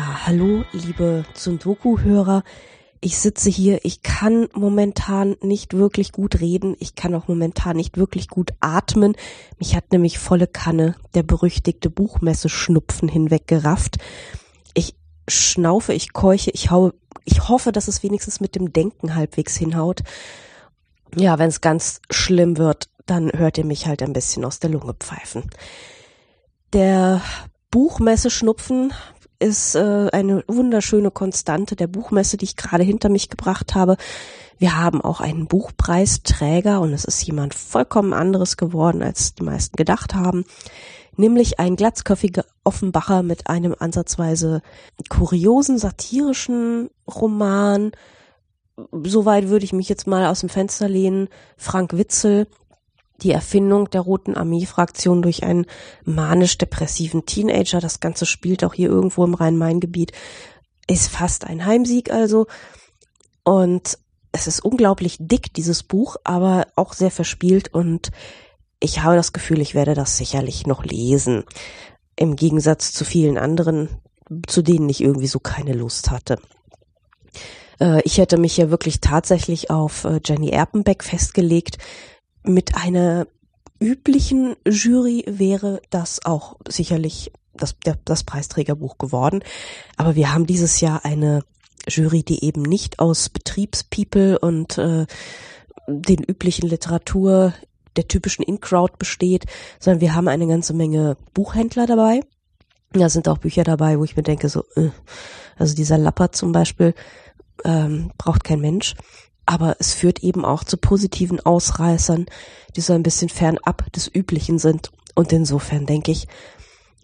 Ja, hallo, liebe Tsundoku-Hörer. Ich sitze hier, ich kann momentan nicht wirklich gut reden, ich kann auch momentan nicht wirklich gut atmen. Mich hat nämlich volle Kanne der berüchtigte Buchmesse-Schnupfen hinweggerafft. Ich schnaufe, ich keuche, ich haue, ich hoffe, dass es wenigstens mit dem Denken halbwegs hinhaut. Ja, wenn es ganz schlimm wird, dann hört ihr mich halt ein bisschen aus der Lunge pfeifen. Der Buchmesse-Schnupfen ist äh, eine wunderschöne Konstante der Buchmesse, die ich gerade hinter mich gebracht habe. Wir haben auch einen Buchpreisträger und es ist jemand vollkommen anderes geworden, als die meisten gedacht haben. Nämlich ein glatzköpfiger Offenbacher mit einem ansatzweise kuriosen, satirischen Roman. Soweit würde ich mich jetzt mal aus dem Fenster lehnen. Frank Witzel, die Erfindung der Roten Armee-Fraktion durch einen manisch-depressiven Teenager. Das Ganze spielt auch hier irgendwo im Rhein-Main-Gebiet. Ist fast ein Heimsieg also. Und es ist unglaublich dick, dieses Buch, aber auch sehr verspielt und ich habe das Gefühl, ich werde das sicherlich noch lesen. Im Gegensatz zu vielen anderen, zu denen ich irgendwie so keine Lust hatte. Äh, ich hätte mich ja wirklich tatsächlich auf äh, Jenny Erpenbeck festgelegt, mit einer üblichen Jury wäre das auch sicherlich das, der, das Preisträgerbuch geworden. Aber wir haben dieses Jahr eine Jury, die eben nicht aus Betriebspeople und äh, den üblichen Literatur der typischen In-Crowd besteht, sondern wir haben eine ganze Menge Buchhändler dabei. Da sind auch Bücher dabei, wo ich mir denke, so, äh, also dieser Lapper zum Beispiel ähm, braucht kein Mensch aber es führt eben auch zu positiven Ausreißern, die so ein bisschen fernab des Üblichen sind. Und insofern denke ich,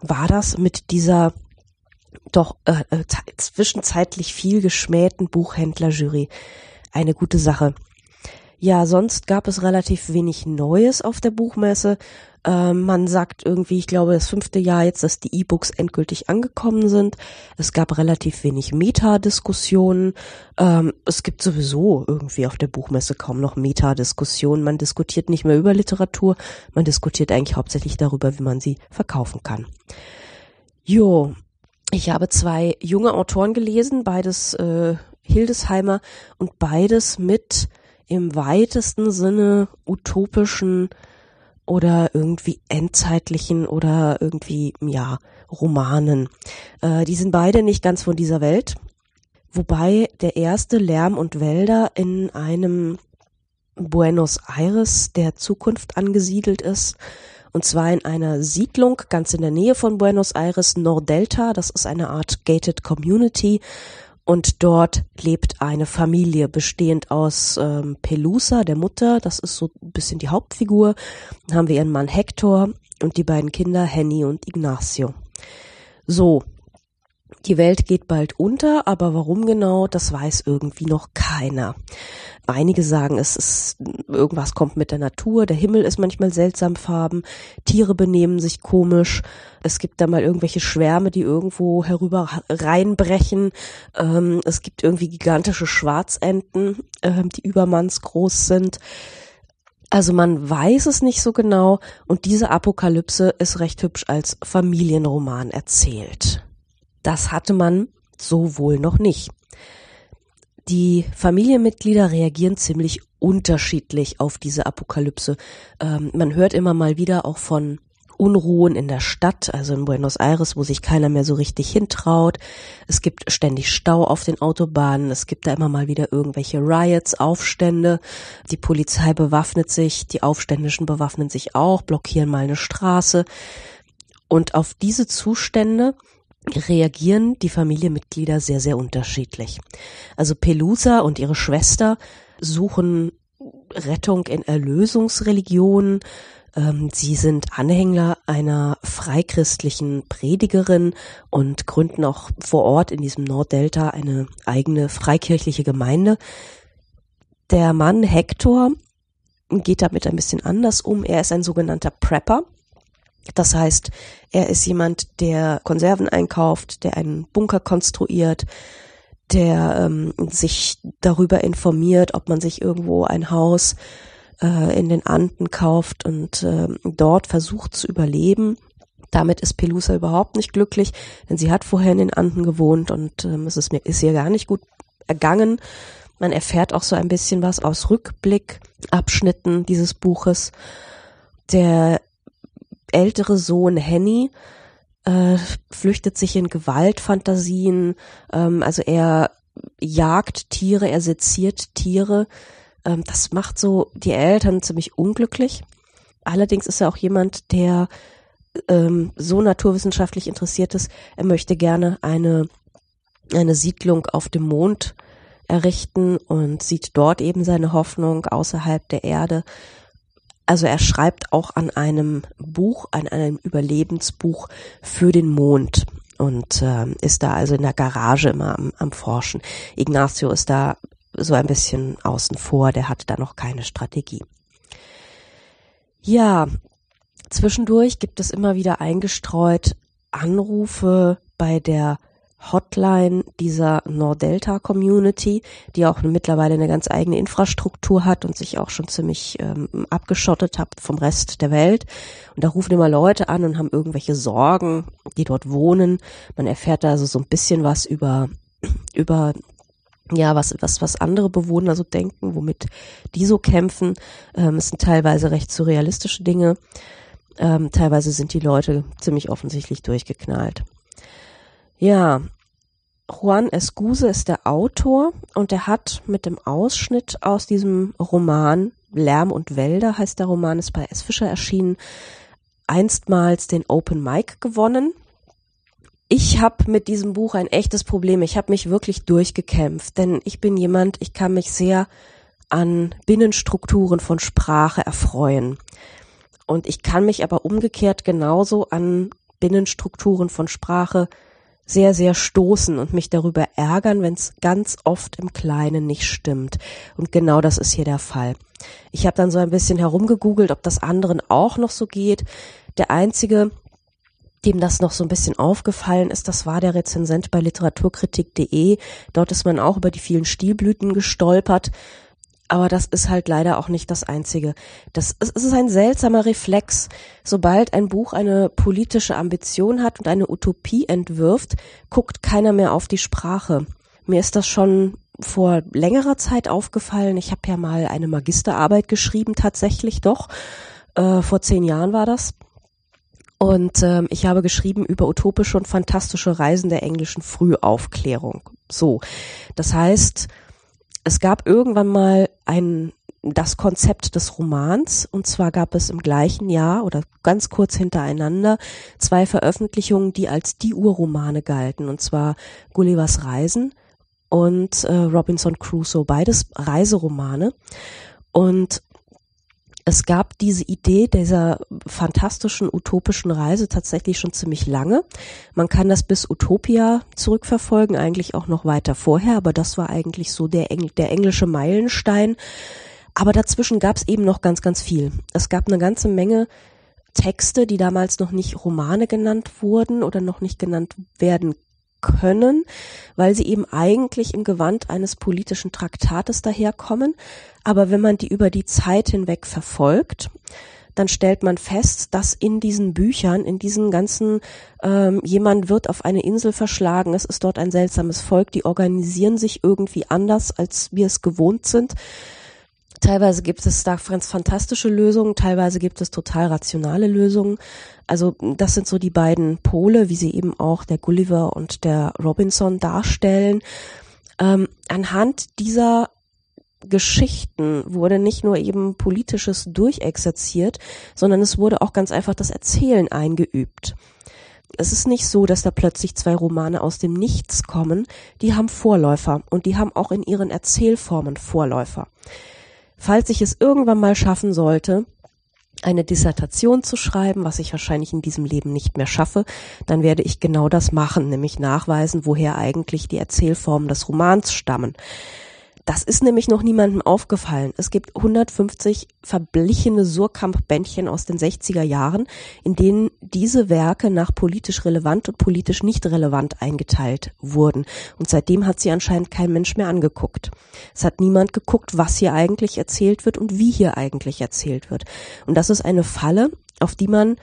war das mit dieser doch äh, äh zwischenzeitlich viel geschmähten Buchhändlerjury eine gute Sache. Ja, sonst gab es relativ wenig Neues auf der Buchmesse. Ähm, man sagt irgendwie, ich glaube, das fünfte Jahr jetzt, dass die E-Books endgültig angekommen sind. Es gab relativ wenig Metadiskussionen. Ähm, es gibt sowieso irgendwie auf der Buchmesse kaum noch Metadiskussionen. Man diskutiert nicht mehr über Literatur, man diskutiert eigentlich hauptsächlich darüber, wie man sie verkaufen kann. Jo, ich habe zwei junge Autoren gelesen, beides äh, Hildesheimer und beides mit im weitesten Sinne utopischen oder irgendwie endzeitlichen oder irgendwie, ja, Romanen. Äh, die sind beide nicht ganz von dieser Welt. Wobei der erste Lärm und Wälder in einem Buenos Aires der Zukunft angesiedelt ist. Und zwar in einer Siedlung ganz in der Nähe von Buenos Aires, Nordelta. Das ist eine Art gated Community und dort lebt eine Familie bestehend aus ähm, Pelusa, der Mutter, das ist so ein bisschen die Hauptfigur. Dann haben wir ihren Mann Hector und die beiden Kinder Henny und Ignacio. So, die Welt geht bald unter, aber warum genau, das weiß irgendwie noch keiner. Einige sagen, es ist irgendwas kommt mit der Natur, der Himmel ist manchmal seltsam farben, Tiere benehmen sich komisch, es gibt da mal irgendwelche Schwärme, die irgendwo herüber reinbrechen, ähm, es gibt irgendwie gigantische Schwarzenten, ähm, die übermannsgroß sind. Also man weiß es nicht so genau und diese Apokalypse ist recht hübsch als Familienroman erzählt. Das hatte man so wohl noch nicht. Die Familienmitglieder reagieren ziemlich unterschiedlich auf diese Apokalypse. Ähm, man hört immer mal wieder auch von Unruhen in der Stadt, also in Buenos Aires, wo sich keiner mehr so richtig hintraut. Es gibt ständig Stau auf den Autobahnen. Es gibt da immer mal wieder irgendwelche Riots, Aufstände. Die Polizei bewaffnet sich, die Aufständischen bewaffnen sich auch, blockieren mal eine Straße. Und auf diese Zustände reagieren die Familienmitglieder sehr, sehr unterschiedlich. Also Pelusa und ihre Schwester suchen Rettung in Erlösungsreligionen. Ähm, sie sind Anhänger einer freichristlichen Predigerin und gründen auch vor Ort in diesem Norddelta eine eigene freikirchliche Gemeinde. Der Mann Hector geht damit ein bisschen anders um. Er ist ein sogenannter Prepper. Das heißt, er ist jemand, der Konserven einkauft, der einen Bunker konstruiert, der ähm, sich darüber informiert, ob man sich irgendwo ein Haus äh, in den Anden kauft und äh, dort versucht zu überleben. Damit ist Pelusa überhaupt nicht glücklich, denn sie hat vorher in den Anden gewohnt und ähm, es ist mir ist ihr gar nicht gut ergangen. Man erfährt auch so ein bisschen was aus Rückblickabschnitten dieses Buches. Der ältere Sohn Henny äh, flüchtet sich in Gewaltfantasien, ähm, also er jagt Tiere, er seziert Tiere. Ähm, das macht so die Eltern ziemlich unglücklich. Allerdings ist er auch jemand, der ähm, so naturwissenschaftlich interessiert ist, er möchte gerne eine, eine Siedlung auf dem Mond errichten und sieht dort eben seine Hoffnung außerhalb der Erde. Also er schreibt auch an einem Buch, an einem Überlebensbuch für den Mond und äh, ist da also in der Garage immer am, am Forschen. Ignacio ist da so ein bisschen außen vor, der hat da noch keine Strategie. Ja, zwischendurch gibt es immer wieder eingestreut Anrufe bei der Hotline dieser Nordelta Community, die auch mittlerweile eine ganz eigene Infrastruktur hat und sich auch schon ziemlich ähm, abgeschottet hat vom Rest der Welt. Und da rufen immer Leute an und haben irgendwelche Sorgen, die dort wohnen. Man erfährt da also so ein bisschen was über, über ja, was, was, was andere Bewohner so denken, womit die so kämpfen. Ähm, es sind teilweise recht surrealistische Dinge. Ähm, teilweise sind die Leute ziemlich offensichtlich durchgeknallt. Ja, Juan Escuse ist der Autor und er hat mit dem Ausschnitt aus diesem Roman Lärm und Wälder heißt der Roman, ist bei S. Fischer erschienen, einstmals den Open Mic gewonnen. Ich habe mit diesem Buch ein echtes Problem. Ich habe mich wirklich durchgekämpft, denn ich bin jemand, ich kann mich sehr an Binnenstrukturen von Sprache erfreuen. Und ich kann mich aber umgekehrt genauso an Binnenstrukturen von Sprache sehr, sehr stoßen und mich darüber ärgern, wenn es ganz oft im Kleinen nicht stimmt. Und genau das ist hier der Fall. Ich habe dann so ein bisschen herumgegoogelt, ob das anderen auch noch so geht. Der einzige, dem das noch so ein bisschen aufgefallen ist, das war der Rezensent bei literaturkritik.de. Dort ist man auch über die vielen Stilblüten gestolpert aber das ist halt leider auch nicht das Einzige. Das es ist ein seltsamer Reflex. Sobald ein Buch eine politische Ambition hat und eine Utopie entwirft, guckt keiner mehr auf die Sprache. Mir ist das schon vor längerer Zeit aufgefallen. Ich habe ja mal eine Magisterarbeit geschrieben, tatsächlich doch. Äh, vor zehn Jahren war das. Und ähm, ich habe geschrieben über utopische und fantastische Reisen der englischen Frühaufklärung. So, das heißt, es gab irgendwann mal ein das Konzept des Romans. Und zwar gab es im gleichen Jahr oder ganz kurz hintereinander zwei Veröffentlichungen, die als die Urromane galten. Und zwar Gullivers Reisen und äh, Robinson Crusoe, beides Reiseromane. Und es gab diese Idee dieser fantastischen utopischen Reise tatsächlich schon ziemlich lange. Man kann das bis Utopia zurückverfolgen, eigentlich auch noch weiter vorher, aber das war eigentlich so der, Engl der englische Meilenstein. Aber dazwischen gab es eben noch ganz, ganz viel. Es gab eine ganze Menge Texte, die damals noch nicht Romane genannt wurden oder noch nicht genannt werden können, weil sie eben eigentlich im Gewand eines politischen Traktates daherkommen. Aber wenn man die über die Zeit hinweg verfolgt, dann stellt man fest, dass in diesen Büchern, in diesen ganzen, ähm, jemand wird auf eine Insel verschlagen, es ist dort ein seltsames Volk, die organisieren sich irgendwie anders, als wir es gewohnt sind. Teilweise gibt es da ganz fantastische Lösungen, teilweise gibt es total rationale Lösungen. Also das sind so die beiden Pole, wie sie eben auch der Gulliver und der Robinson darstellen. Ähm, anhand dieser Geschichten wurde nicht nur eben politisches durchexerziert, sondern es wurde auch ganz einfach das Erzählen eingeübt. Es ist nicht so, dass da plötzlich zwei Romane aus dem Nichts kommen, die haben Vorläufer und die haben auch in ihren Erzählformen Vorläufer. Falls ich es irgendwann mal schaffen sollte, eine Dissertation zu schreiben, was ich wahrscheinlich in diesem Leben nicht mehr schaffe, dann werde ich genau das machen, nämlich nachweisen, woher eigentlich die Erzählformen des Romans stammen. Das ist nämlich noch niemandem aufgefallen. Es gibt 150 verblichene Surkamp-Bändchen aus den 60er Jahren, in denen diese Werke nach politisch relevant und politisch nicht relevant eingeteilt wurden. Und seitdem hat sie anscheinend kein Mensch mehr angeguckt. Es hat niemand geguckt, was hier eigentlich erzählt wird und wie hier eigentlich erzählt wird. Und das ist eine Falle, auf die man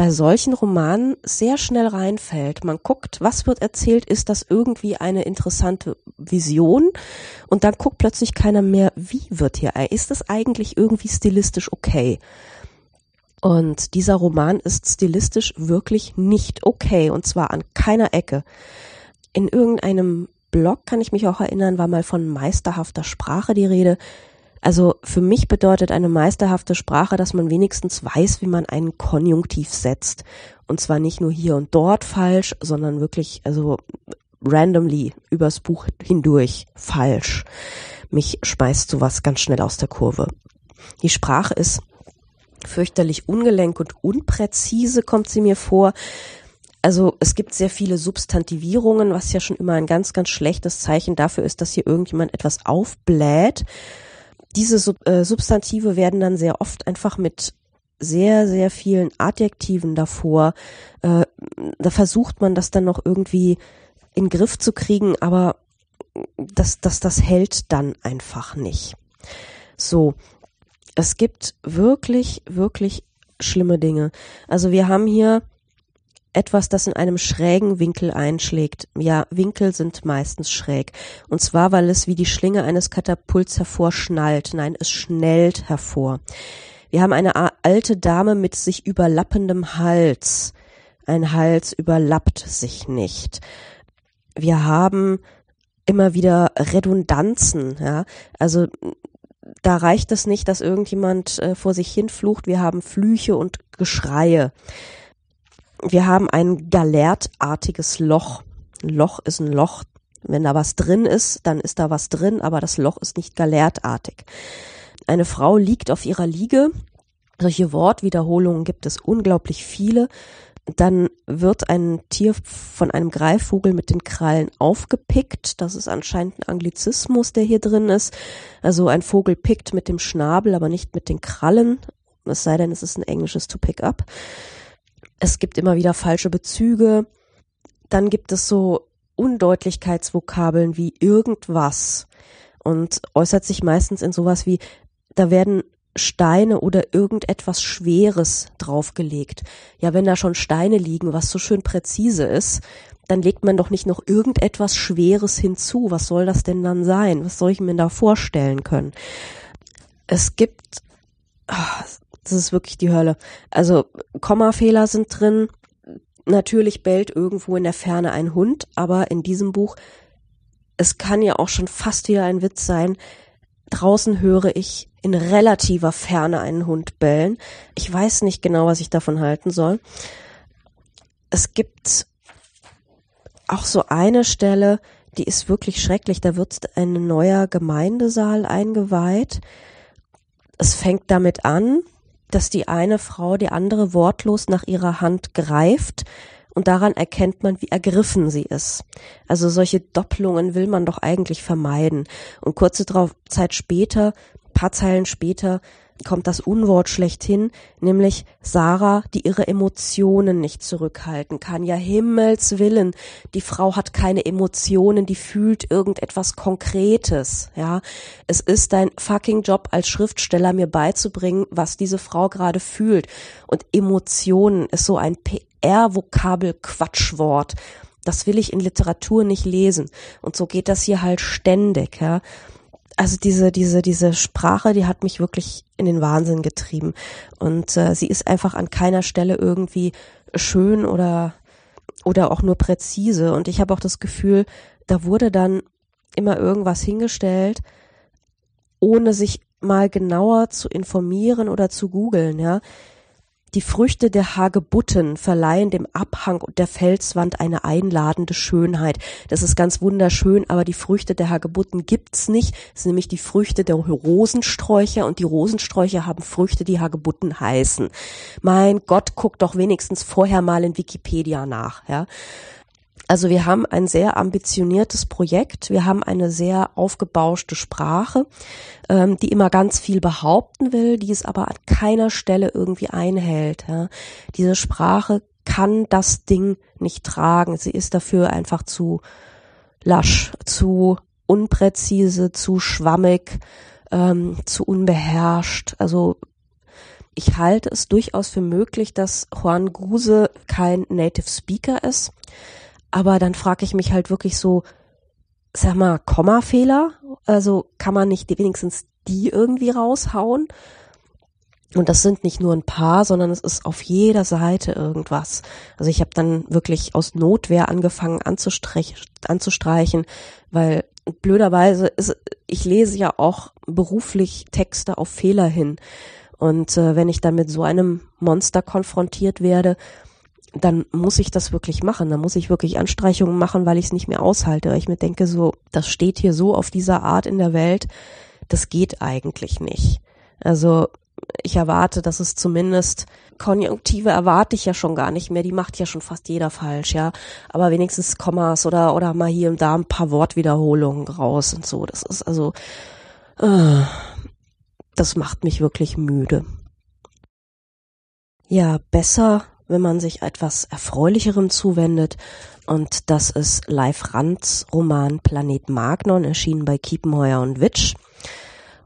bei solchen Romanen sehr schnell reinfällt. Man guckt, was wird erzählt, ist das irgendwie eine interessante Vision und dann guckt plötzlich keiner mehr, wie wird hier, ist das eigentlich irgendwie stilistisch okay? Und dieser Roman ist stilistisch wirklich nicht okay und zwar an keiner Ecke. In irgendeinem Blog kann ich mich auch erinnern, war mal von meisterhafter Sprache die Rede. Also für mich bedeutet eine meisterhafte Sprache, dass man wenigstens weiß, wie man einen Konjunktiv setzt. Und zwar nicht nur hier und dort falsch, sondern wirklich, also randomly übers Buch hindurch falsch. Mich schmeißt sowas ganz schnell aus der Kurve. Die Sprache ist fürchterlich ungelenk und unpräzise, kommt sie mir vor. Also es gibt sehr viele Substantivierungen, was ja schon immer ein ganz, ganz schlechtes Zeichen dafür ist, dass hier irgendjemand etwas aufbläht diese Sub äh, Substantive werden dann sehr oft einfach mit sehr, sehr vielen Adjektiven davor. Äh, da versucht man das dann noch irgendwie in den Griff zu kriegen, aber das, das, das hält dann einfach nicht. So, es gibt wirklich, wirklich schlimme Dinge. Also wir haben hier etwas, das in einem schrägen Winkel einschlägt. Ja, Winkel sind meistens schräg. Und zwar, weil es wie die Schlinge eines Katapults hervorschnallt. Nein, es schnellt hervor. Wir haben eine alte Dame mit sich überlappendem Hals. Ein Hals überlappt sich nicht. Wir haben immer wieder Redundanzen, ja. Also da reicht es nicht, dass irgendjemand äh, vor sich hin flucht. Wir haben Flüche und Geschreie wir haben ein galertartiges Loch. Ein Loch ist ein Loch. Wenn da was drin ist, dann ist da was drin, aber das Loch ist nicht galertartig. Eine Frau liegt auf ihrer Liege. Solche Wortwiederholungen gibt es unglaublich viele. Dann wird ein Tier von einem Greifvogel mit den Krallen aufgepickt. Das ist anscheinend ein Anglizismus, der hier drin ist. Also ein Vogel pickt mit dem Schnabel, aber nicht mit den Krallen. Es sei denn, es ist ein englisches to pick up. Es gibt immer wieder falsche Bezüge. Dann gibt es so Undeutlichkeitsvokabeln wie irgendwas und äußert sich meistens in sowas wie, da werden Steine oder irgendetwas Schweres draufgelegt. Ja, wenn da schon Steine liegen, was so schön präzise ist, dann legt man doch nicht noch irgendetwas Schweres hinzu. Was soll das denn dann sein? Was soll ich mir da vorstellen können? Es gibt, ach, das ist wirklich die Hölle. Also Kommafehler sind drin. Natürlich bellt irgendwo in der Ferne ein Hund, aber in diesem Buch, es kann ja auch schon fast wieder ein Witz sein. Draußen höre ich in relativer Ferne einen Hund bellen. Ich weiß nicht genau, was ich davon halten soll. Es gibt auch so eine Stelle, die ist wirklich schrecklich. Da wird ein neuer Gemeindesaal eingeweiht. Es fängt damit an, dass die eine Frau die andere wortlos nach ihrer Hand greift und daran erkennt man, wie ergriffen sie ist. Also solche Doppelungen will man doch eigentlich vermeiden. Und kurze Zeit später, paar Zeilen später, kommt das Unwort schlechthin, nämlich Sarah, die ihre Emotionen nicht zurückhalten kann. Ja, Himmels Willen, die Frau hat keine Emotionen, die fühlt irgendetwas Konkretes, ja. Es ist dein fucking Job als Schriftsteller, mir beizubringen, was diese Frau gerade fühlt. Und Emotionen ist so ein PR-Vokabel-Quatschwort. Das will ich in Literatur nicht lesen. Und so geht das hier halt ständig, ja also diese, diese, diese Sprache, die hat mich wirklich in den Wahnsinn getrieben. Und äh, sie ist einfach an keiner Stelle irgendwie schön oder, oder auch nur präzise. Und ich habe auch das Gefühl, da wurde dann immer irgendwas hingestellt, ohne sich mal genauer zu informieren oder zu googeln, ja. Die Früchte der Hagebutten verleihen dem Abhang der Felswand eine einladende Schönheit. Das ist ganz wunderschön, aber die Früchte der Hagebutten gibt's nicht. Das sind nämlich die Früchte der Rosensträucher und die Rosensträucher haben Früchte, die Hagebutten heißen. Mein Gott, guck doch wenigstens vorher mal in Wikipedia nach, ja. Also wir haben ein sehr ambitioniertes Projekt, wir haben eine sehr aufgebauschte Sprache, ähm, die immer ganz viel behaupten will, die es aber an keiner Stelle irgendwie einhält. Ja. Diese Sprache kann das Ding nicht tragen. Sie ist dafür einfach zu lasch, zu unpräzise, zu schwammig, ähm, zu unbeherrscht. Also Ich halte es durchaus für möglich, dass Juan Gruse kein Native Speaker ist. Aber dann frage ich mich halt wirklich so, sag mal, Kommafehler? Also kann man nicht wenigstens die irgendwie raushauen? Und das sind nicht nur ein paar, sondern es ist auf jeder Seite irgendwas. Also ich habe dann wirklich aus Notwehr angefangen anzustreichen, weil blöderweise ist, ich lese ja auch beruflich Texte auf Fehler hin. Und äh, wenn ich dann mit so einem Monster konfrontiert werde, dann muss ich das wirklich machen. Dann muss ich wirklich Anstreichungen machen, weil ich es nicht mehr aushalte. Ich mir denke, so, das steht hier so auf dieser Art in der Welt, das geht eigentlich nicht. Also ich erwarte, dass es zumindest Konjunktive erwarte ich ja schon gar nicht mehr, die macht ja schon fast jeder falsch, ja. Aber wenigstens Kommas oder, oder mal hier und da ein paar Wortwiederholungen raus und so. Das ist also, äh, das macht mich wirklich müde. Ja, besser, wenn man sich etwas Erfreulicherem zuwendet. Und das ist Leif Rands Roman Planet Magnon, erschienen bei Kiepenheuer und Witsch.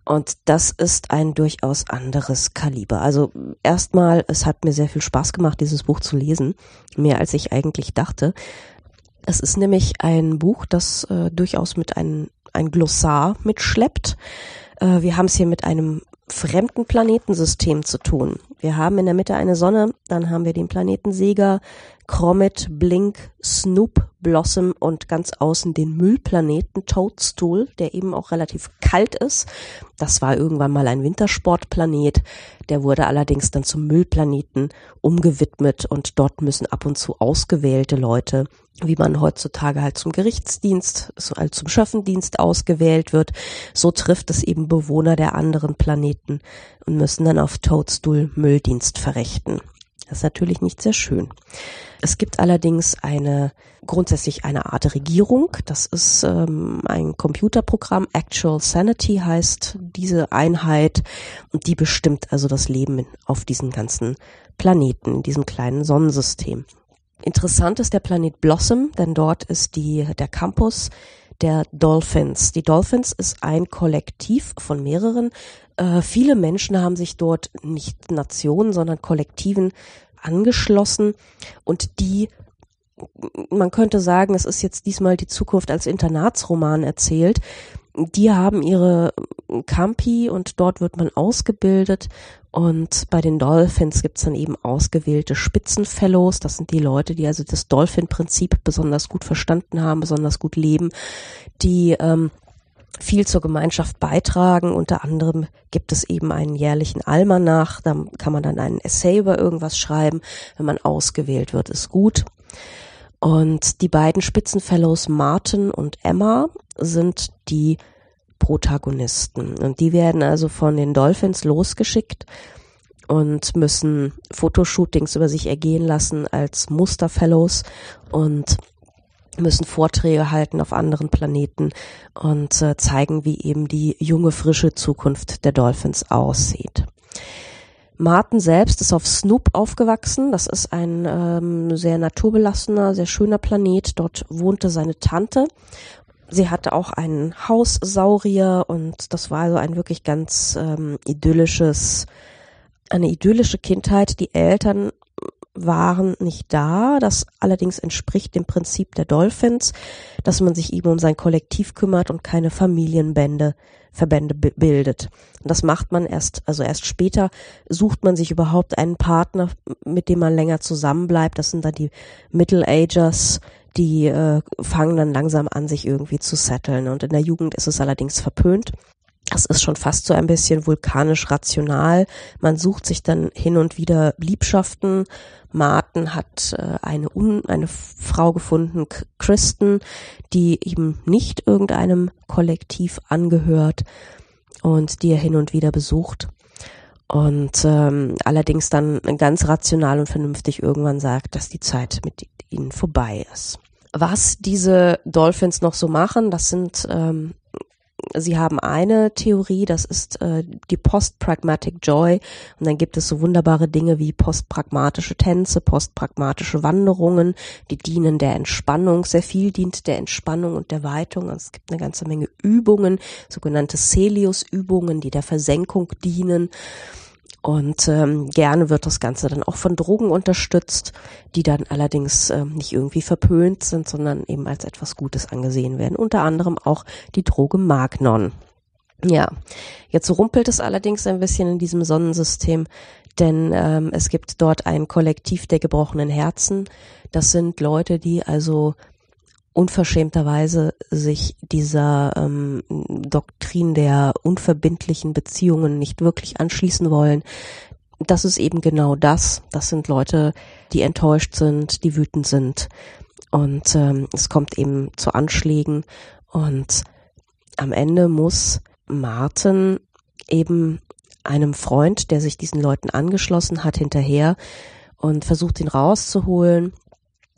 Und das ist ein durchaus anderes Kaliber. Also erstmal, es hat mir sehr viel Spaß gemacht, dieses Buch zu lesen, mehr als ich eigentlich dachte. Es ist nämlich ein Buch, das äh, durchaus mit einem ein Glossar mitschleppt. Äh, wir haben es hier mit einem fremden Planetensystem zu tun. Wir haben in der Mitte eine Sonne, dann haben wir den Planeten Sega, Comet, Blink, Snoop, Blossom und ganz außen den Müllplaneten Toadstool, der eben auch relativ kalt ist. Das war irgendwann mal ein Wintersportplanet. Der wurde allerdings dann zum Müllplaneten umgewidmet und dort müssen ab und zu ausgewählte Leute, wie man heutzutage halt zum Gerichtsdienst, so halt zum Schöffendienst ausgewählt wird, so trifft es eben Bewohner der anderen Planeten und müssen dann auf Toadstool Mülldienst verrichten. Das ist natürlich nicht sehr schön. Es gibt allerdings eine grundsätzlich eine Art Regierung. Das ist ähm, ein Computerprogramm. Actual Sanity heißt diese Einheit und die bestimmt also das Leben auf diesen ganzen Planeten, diesem kleinen Sonnensystem. Interessant ist der Planet Blossom, denn dort ist die, der Campus der Dolphins. Die Dolphins ist ein Kollektiv von mehreren. Äh, viele Menschen haben sich dort nicht Nationen, sondern Kollektiven angeschlossen und die man könnte sagen, es ist jetzt diesmal die Zukunft als Internatsroman erzählt. Die haben ihre Campi und dort wird man ausgebildet und bei den Dolphins gibt's dann eben ausgewählte Spitzenfellows. Das sind die Leute, die also das Dolphin-Prinzip besonders gut verstanden haben, besonders gut leben, die ähm, viel zur Gemeinschaft beitragen. Unter anderem gibt es eben einen jährlichen Almanach. Da kann man dann einen Essay über irgendwas schreiben. Wenn man ausgewählt wird, ist gut. Und die beiden Spitzenfellows Martin und Emma sind die Protagonisten. Und die werden also von den Dolphins losgeschickt und müssen Fotoshootings über sich ergehen lassen als Musterfellows und müssen Vorträge halten auf anderen Planeten und äh, zeigen, wie eben die junge, frische Zukunft der Dolphins aussieht. Martin selbst ist auf Snoop aufgewachsen. Das ist ein ähm, sehr naturbelassener, sehr schöner Planet. Dort wohnte seine Tante. Sie hatte auch einen Haussaurier und das war also ein wirklich ganz ähm, idyllisches, eine idyllische Kindheit. Die Eltern waren nicht da. Das allerdings entspricht dem Prinzip der Dolphins, dass man sich eben um sein Kollektiv kümmert und keine Familienbände, Verbände bildet. Und das macht man erst, also erst später sucht man sich überhaupt einen Partner, mit dem man länger zusammenbleibt. Das sind dann die Middle Agers, die äh, fangen dann langsam an, sich irgendwie zu setteln. Und in der Jugend ist es allerdings verpönt. Das ist schon fast so ein bisschen vulkanisch rational. Man sucht sich dann hin und wieder Liebschaften. Martin hat äh, eine, Un eine Frau gefunden, Kristen, die ihm nicht irgendeinem Kollektiv angehört und die er hin und wieder besucht. Und ähm, allerdings dann ganz rational und vernünftig irgendwann sagt, dass die Zeit mit ihnen vorbei ist. Was diese Dolphins noch so machen, das sind ähm, Sie haben eine Theorie, das ist äh, die Post-Pragmatic Joy. Und dann gibt es so wunderbare Dinge wie postpragmatische Tänze, postpragmatische Wanderungen, die dienen der Entspannung. Sehr viel dient der Entspannung und der Weitung. Also es gibt eine ganze Menge Übungen, sogenannte Celius-Übungen, die der Versenkung dienen. Und ähm, gerne wird das Ganze dann auch von Drogen unterstützt, die dann allerdings ähm, nicht irgendwie verpönt sind, sondern eben als etwas Gutes angesehen werden. Unter anderem auch die Droge Magnon. Ja, jetzt rumpelt es allerdings ein bisschen in diesem Sonnensystem, denn ähm, es gibt dort ein Kollektiv der gebrochenen Herzen. Das sind Leute, die also unverschämterweise sich dieser ähm, Doktrin der unverbindlichen Beziehungen nicht wirklich anschließen wollen. Das ist eben genau das. Das sind Leute, die enttäuscht sind, die wütend sind. Und ähm, es kommt eben zu Anschlägen. Und am Ende muss Martin eben einem Freund, der sich diesen Leuten angeschlossen hat, hinterher und versucht ihn rauszuholen.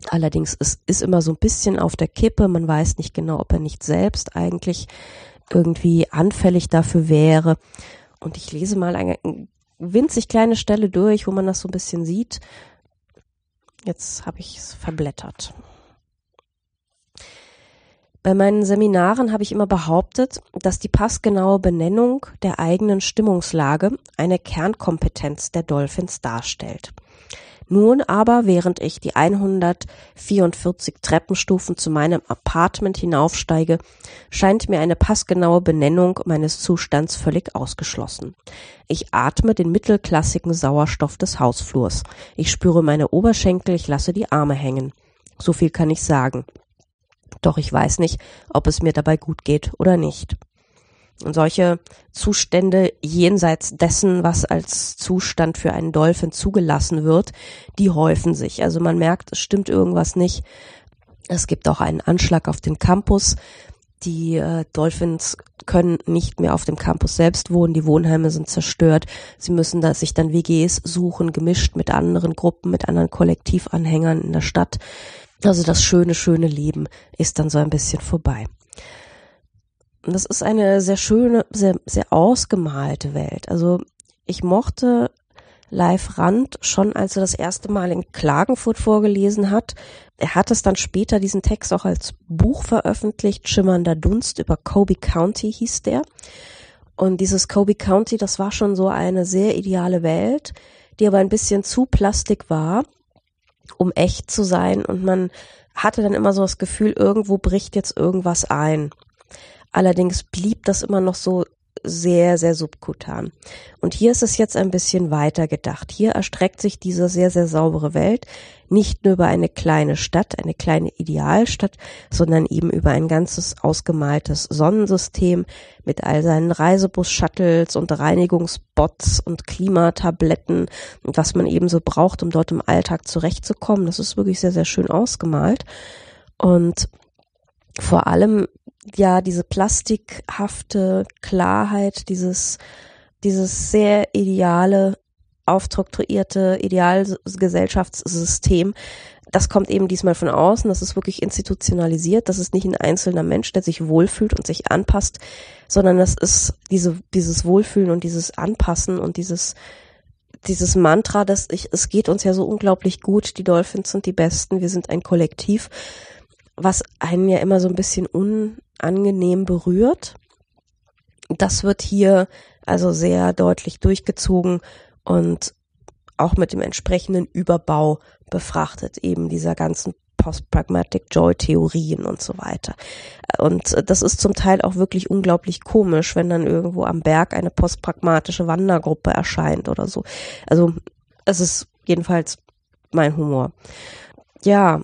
Allerdings es ist immer so ein bisschen auf der Kippe. Man weiß nicht genau, ob er nicht selbst eigentlich irgendwie anfällig dafür wäre. Und ich lese mal eine winzig kleine Stelle durch, wo man das so ein bisschen sieht. Jetzt habe ich es verblättert. Bei meinen Seminaren habe ich immer behauptet, dass die passgenaue Benennung der eigenen Stimmungslage eine Kernkompetenz der Dolphins darstellt. Nun aber, während ich die 144 Treppenstufen zu meinem Apartment hinaufsteige, scheint mir eine passgenaue Benennung meines Zustands völlig ausgeschlossen. Ich atme den mittelklassigen Sauerstoff des Hausflurs. Ich spüre meine Oberschenkel, ich lasse die Arme hängen. So viel kann ich sagen. Doch ich weiß nicht, ob es mir dabei gut geht oder nicht. Und solche Zustände jenseits dessen, was als Zustand für einen Dolphin zugelassen wird, die häufen sich. Also man merkt, es stimmt irgendwas nicht. Es gibt auch einen Anschlag auf den Campus. Die äh, Dolphins können nicht mehr auf dem Campus selbst wohnen. Die Wohnheime sind zerstört. Sie müssen da sich dann WGs suchen, gemischt mit anderen Gruppen, mit anderen Kollektivanhängern in der Stadt. Also das schöne, schöne Leben ist dann so ein bisschen vorbei. Und das ist eine sehr schöne, sehr, sehr ausgemalte Welt. Also ich mochte Live Rand schon, als er das erste Mal in Klagenfurt vorgelesen hat. Er hat es dann später diesen Text auch als Buch veröffentlicht. Schimmernder Dunst über Kobe County hieß der. Und dieses Kobe County, das war schon so eine sehr ideale Welt, die aber ein bisschen zu plastik war um echt zu sein und man hatte dann immer so das Gefühl, irgendwo bricht jetzt irgendwas ein. Allerdings blieb das immer noch so sehr, sehr subkutan. Und hier ist es jetzt ein bisschen weiter gedacht. Hier erstreckt sich diese sehr, sehr saubere Welt nicht nur über eine kleine Stadt, eine kleine Idealstadt, sondern eben über ein ganzes ausgemaltes Sonnensystem mit all seinen Reisebus-Shuttles und Reinigungsbots und Klimatabletten und was man eben so braucht, um dort im Alltag zurechtzukommen. Das ist wirklich sehr, sehr schön ausgemalt. Und vor allem ja diese plastikhafte Klarheit, dieses dieses sehr ideale, aufstrukturierte Idealgesellschaftssystem, das kommt eben diesmal von außen, das ist wirklich institutionalisiert, das ist nicht ein einzelner Mensch, der sich wohlfühlt und sich anpasst, sondern das ist diese, dieses Wohlfühlen und dieses Anpassen und dieses, dieses Mantra, dass ich, es geht uns ja so unglaublich gut, die Dolphins sind die Besten, wir sind ein Kollektiv, was einen ja immer so ein bisschen unangenehm berührt. Das wird hier also sehr deutlich durchgezogen und auch mit dem entsprechenden Überbau befrachtet, eben dieser ganzen Post-Pragmatic Joy-Theorien und so weiter. Und das ist zum Teil auch wirklich unglaublich komisch, wenn dann irgendwo am Berg eine postpragmatische Wandergruppe erscheint oder so. Also es ist jedenfalls mein Humor. Ja,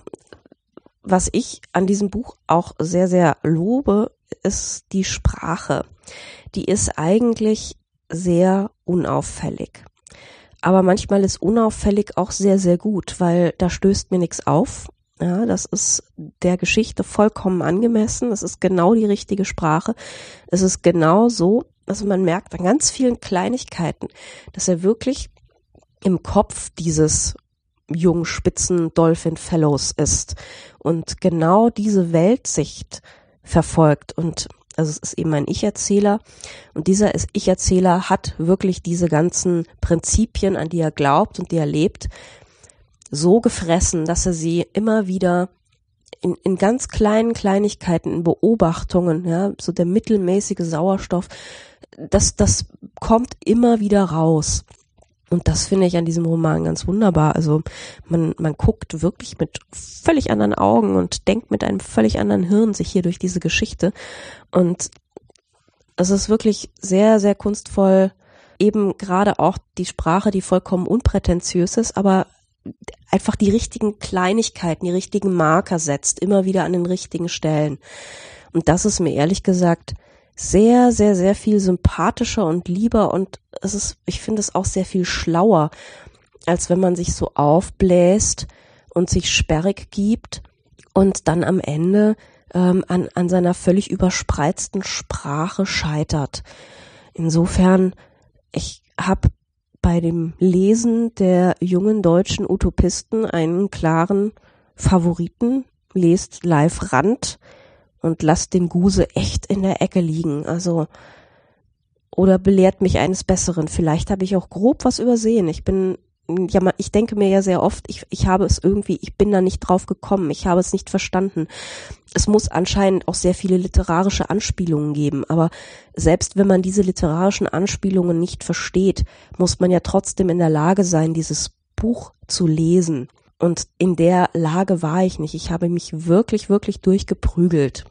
was ich an diesem Buch auch sehr, sehr lobe, ist die Sprache. Die ist eigentlich sehr unauffällig. Aber manchmal ist unauffällig auch sehr, sehr gut, weil da stößt mir nichts auf. Ja, das ist der Geschichte vollkommen angemessen. Das ist genau die richtige Sprache. Es ist genau so, also man merkt an ganz vielen Kleinigkeiten, dass er wirklich im Kopf dieses jungen Spitzen Dolphin Fellows ist und genau diese Weltsicht verfolgt und also es ist eben ein Ich-Erzähler und dieser Ich-Erzähler hat wirklich diese ganzen Prinzipien, an die er glaubt und die er lebt, so gefressen, dass er sie immer wieder in, in ganz kleinen Kleinigkeiten, in Beobachtungen, ja, so der mittelmäßige Sauerstoff, das, das kommt immer wieder raus. Und das finde ich an diesem Roman ganz wunderbar. Also man, man guckt wirklich mit völlig anderen Augen und denkt mit einem völlig anderen Hirn sich hier durch diese Geschichte. Und es ist wirklich sehr, sehr kunstvoll, eben gerade auch die Sprache, die vollkommen unprätentiös ist, aber einfach die richtigen Kleinigkeiten, die richtigen Marker setzt, immer wieder an den richtigen Stellen. Und das ist mir ehrlich gesagt sehr, sehr, sehr viel sympathischer und lieber und es ist, ich finde es auch sehr viel schlauer, als wenn man sich so aufbläst und sich sperrig gibt und dann am Ende ähm, an, an seiner völlig überspreizten Sprache scheitert. Insofern, ich habe bei dem Lesen der jungen deutschen Utopisten einen klaren Favoriten. Lest Live Rand und lasst den Guse echt in der Ecke liegen. Also oder belehrt mich eines Besseren. Vielleicht habe ich auch grob was übersehen. Ich bin ja, ich denke mir ja sehr oft, ich, ich habe es irgendwie, ich bin da nicht drauf gekommen, ich habe es nicht verstanden. Es muss anscheinend auch sehr viele literarische Anspielungen geben, aber selbst wenn man diese literarischen Anspielungen nicht versteht, muss man ja trotzdem in der Lage sein, dieses Buch zu lesen. Und in der Lage war ich nicht. Ich habe mich wirklich, wirklich durchgeprügelt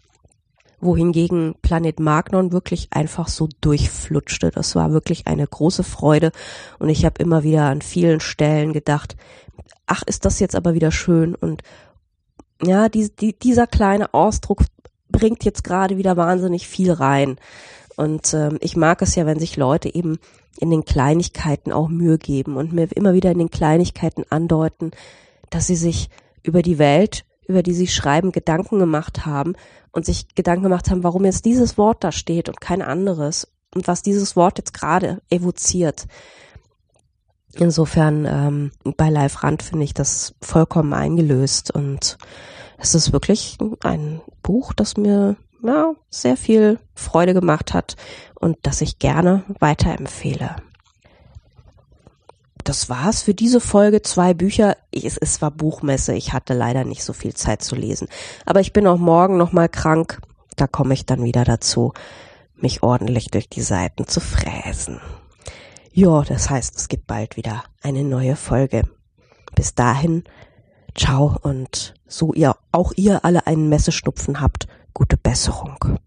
wohingegen Planet Magnon wirklich einfach so durchflutschte. Das war wirklich eine große Freude und ich habe immer wieder an vielen Stellen gedacht, ach, ist das jetzt aber wieder schön und ja, die, die, dieser kleine Ausdruck bringt jetzt gerade wieder wahnsinnig viel rein. Und ähm, ich mag es ja, wenn sich Leute eben in den Kleinigkeiten auch Mühe geben und mir immer wieder in den Kleinigkeiten andeuten, dass sie sich über die Welt, über die sie schreiben, Gedanken gemacht haben und sich Gedanken gemacht haben, warum jetzt dieses Wort da steht und kein anderes und was dieses Wort jetzt gerade evoziert. Insofern ähm, bei Live Rand finde ich das vollkommen eingelöst und es ist wirklich ein Buch, das mir ja, sehr viel Freude gemacht hat und das ich gerne weiterempfehle das war's für diese Folge. Zwei Bücher. Es, es war Buchmesse. Ich hatte leider nicht so viel Zeit zu lesen. Aber ich bin auch morgen nochmal krank. Da komme ich dann wieder dazu, mich ordentlich durch die Seiten zu fräsen. Ja, das heißt, es gibt bald wieder eine neue Folge. Bis dahin, ciao und so ihr, auch ihr alle einen Messeschnupfen habt, gute Besserung.